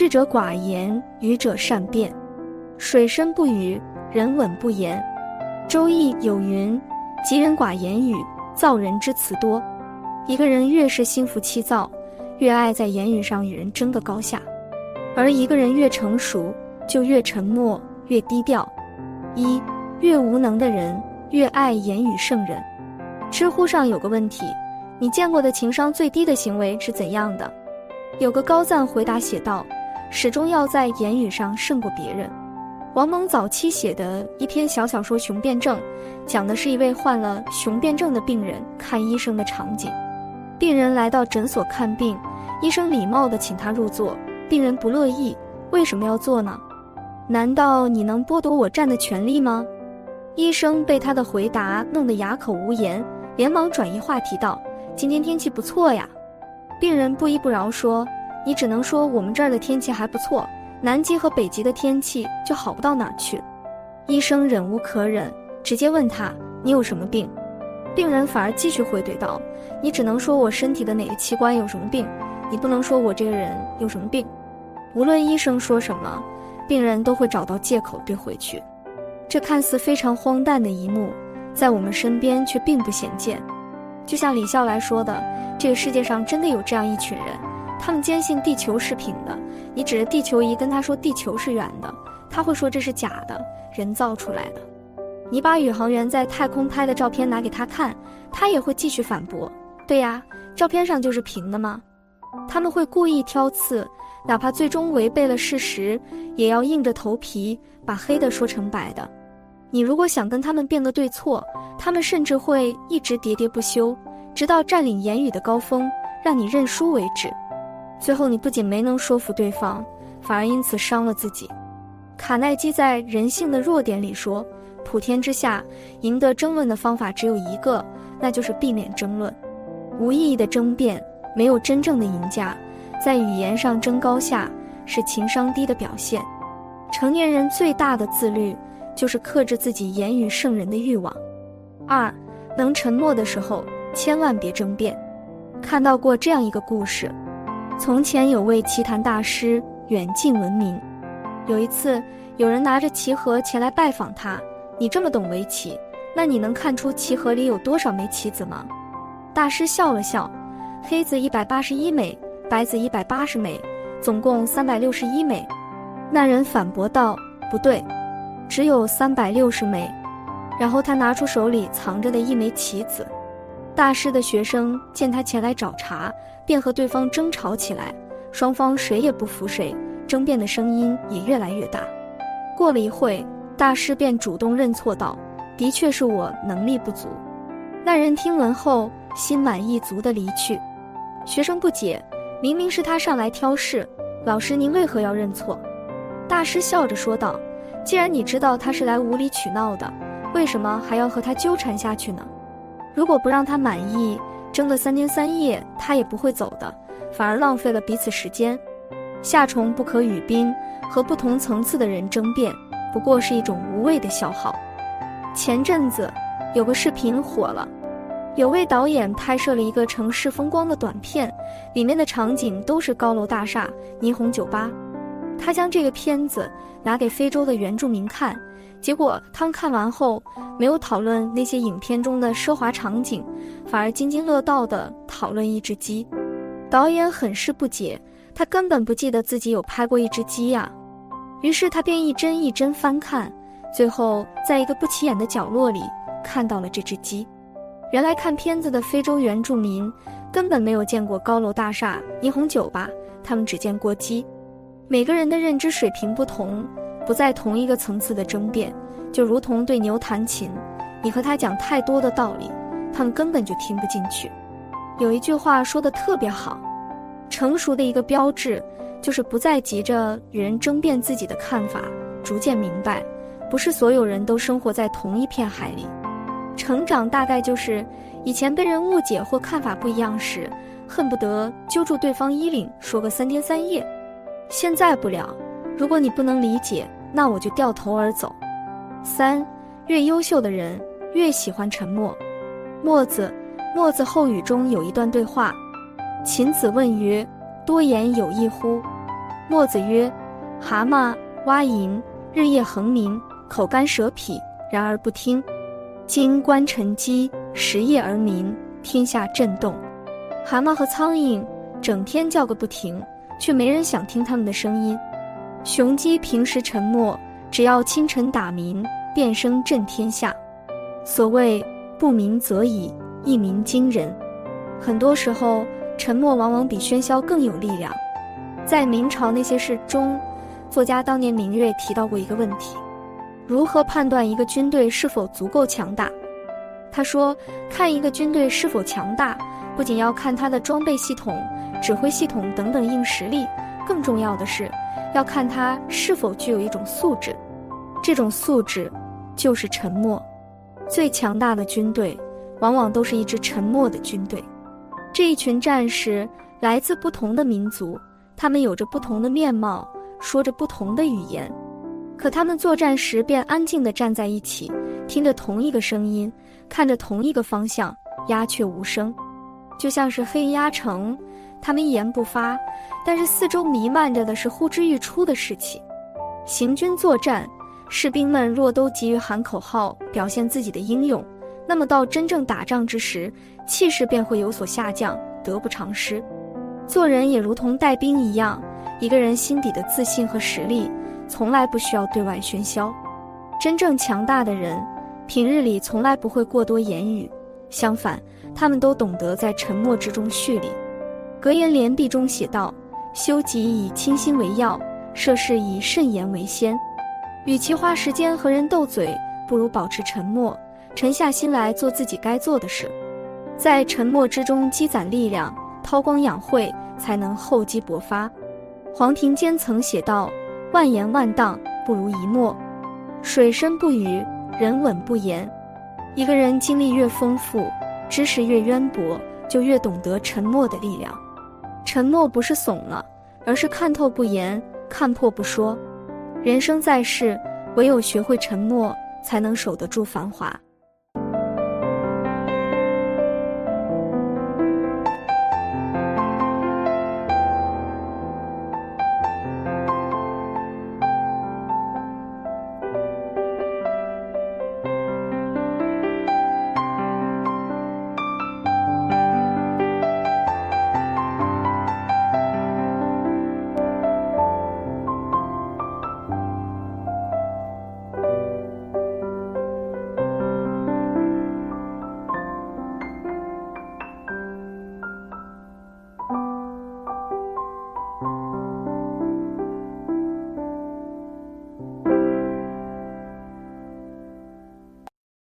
智者寡言，愚者善辩。水深不语，人稳不言。《周易》有云：“吉人寡言语，造人之词多。”一个人越是心浮气躁，越爱在言语上与人争个高下；而一个人越成熟，就越沉默，越低调。一越无能的人，越爱言语胜人。知乎上有个问题：你见过的情商最低的行为是怎样的？有个高赞回答写道：“始终要在言语上胜过别人。”王蒙早期写的一篇小小说《雄辩症》，讲的是一位患了雄辩症的病人看医生的场景。病人来到诊所看病，医生礼貌地请他入座，病人不乐意，为什么要坐呢？难道你能剥夺我站的权利吗？医生被他的回答弄得哑口无言，连忙转移话题道：“今天天气不错呀。”病人不依不饶说：“你只能说我们这儿的天气还不错。”南极和北极的天气就好不到哪儿去，医生忍无可忍，直接问他：“你有什么病？”病人反而继续回怼道：“你只能说我身体的哪个器官有什么病，你不能说我这个人有什么病。”无论医生说什么，病人都会找到借口怼回去。这看似非常荒诞的一幕，在我们身边却并不鲜见。就像李笑来说的：“这个世界上真的有这样一群人。”他们坚信地球是平的，你指着地球仪跟他说地球是圆的，他会说这是假的，人造出来的。你把宇航员在太空拍的照片拿给他看，他也会继续反驳：对呀，照片上就是平的吗？他们会故意挑刺，哪怕最终违背了事实，也要硬着头皮把黑的说成白的。你如果想跟他们辩个对错，他们甚至会一直喋喋不休，直到占领言语的高峰，让你认输为止。最后，你不仅没能说服对方，反而因此伤了自己。卡耐基在《人性的弱点》里说：“普天之下，赢得争论的方法只有一个，那就是避免争论。无意义的争辩没有真正的赢家，在语言上争高下是情商低的表现。成年人最大的自律，就是克制自己言语胜人的欲望。二，能沉默的时候，千万别争辩。看到过这样一个故事。”从前有位棋坛大师，远近闻名。有一次，有人拿着棋盒前来拜访他。你这么懂围棋，那你能看出棋盒里有多少枚棋子吗？大师笑了笑，黑子一百八十一枚，白子一百八十枚，总共三百六十一枚。那人反驳道：“不对，只有三百六十枚。”然后他拿出手里藏着的一枚棋子。大师的学生见他前来找茬。便和对方争吵起来，双方谁也不服谁，争辩的声音也越来越大。过了一会，大师便主动认错道：“的确是我能力不足。”那人听闻后，心满意足地离去。学生不解，明明是他上来挑事，老师您为何要认错？大师笑着说道：“既然你知道他是来无理取闹的，为什么还要和他纠缠下去呢？如果不让他满意。”争了三天三夜，他也不会走的，反而浪费了彼此时间。夏虫不可语冰，和不同层次的人争辩，不过是一种无谓的消耗。前阵子有个视频火了，有位导演拍摄了一个城市风光的短片，里面的场景都是高楼大厦、霓虹酒吧。他将这个片子拿给非洲的原住民看。结果他们看完后，没有讨论那些影片中的奢华场景，反而津津乐道地讨论一只鸡。导演很是不解，他根本不记得自己有拍过一只鸡呀。于是他便一帧一帧翻看，最后在一个不起眼的角落里看到了这只鸡。原来看片子的非洲原住民根本没有见过高楼大厦、霓虹酒吧，他们只见过鸡。每个人的认知水平不同。不在同一个层次的争辩，就如同对牛弹琴，你和他讲太多的道理，他们根本就听不进去。有一句话说的特别好，成熟的一个标志，就是不再急着与人争辩自己的看法，逐渐明白，不是所有人都生活在同一片海里。成长大概就是，以前被人误解或看法不一样时，恨不得揪住对方衣领说个三天三夜，现在不了。如果你不能理解。那我就掉头而走。三，越优秀的人越喜欢沉默。墨子，墨子后语中有一段对话：秦子问曰：“多言有益乎？”墨子曰：“蛤蟆、蛙蝇，日夜恒鸣，口干舌痞，然而不听。今观臣鸡，食夜而鸣，天下震动。蛤蟆和苍蝇整天叫个不停，却没人想听他们的声音。雄鸡平时沉默，只要清晨打鸣，便声震天下。所谓不鸣则已，一鸣惊人。很多时候，沉默往往比喧嚣更有力量。在明朝那些事中，作家当年明月提到过一个问题。如何判断一个军队是否足够强大？他说：“看一个军队是否强大，不仅要看他的装备系统、指挥系统等等硬实力，更重要的是要看他是否具有一种素质。这种素质就是沉默。最强大的军队，往往都是一支沉默的军队。这一群战士来自不同的民族，他们有着不同的面貌，说着不同的语言。”可他们作战时便安静地站在一起，听着同一个声音，看着同一个方向，鸦雀无声，就像是黑鸦城。他们一言不发，但是四周弥漫着的是呼之欲出的士气。行军作战，士兵们若都急于喊口号，表现自己的英勇，那么到真正打仗之时，气势便会有所下降，得不偿失。做人也如同带兵一样，一个人心底的自信和实力。从来不需要对外喧嚣，真正强大的人，平日里从来不会过多言语，相反，他们都懂得在沉默之中蓄力。格言联璧中写道：“修己以清心为要，涉事以慎言为先。与其花时间和人斗嘴，不如保持沉默，沉下心来做自己该做的事。在沉默之中积攒力量，韬光养晦，才能厚积薄发。”黄庭坚曾写道。万言万当不如一默，水深不语，人稳不言。一个人经历越丰富，知识越渊博，就越懂得沉默的力量。沉默不是怂了，而是看透不言，看破不说。人生在世，唯有学会沉默，才能守得住繁华。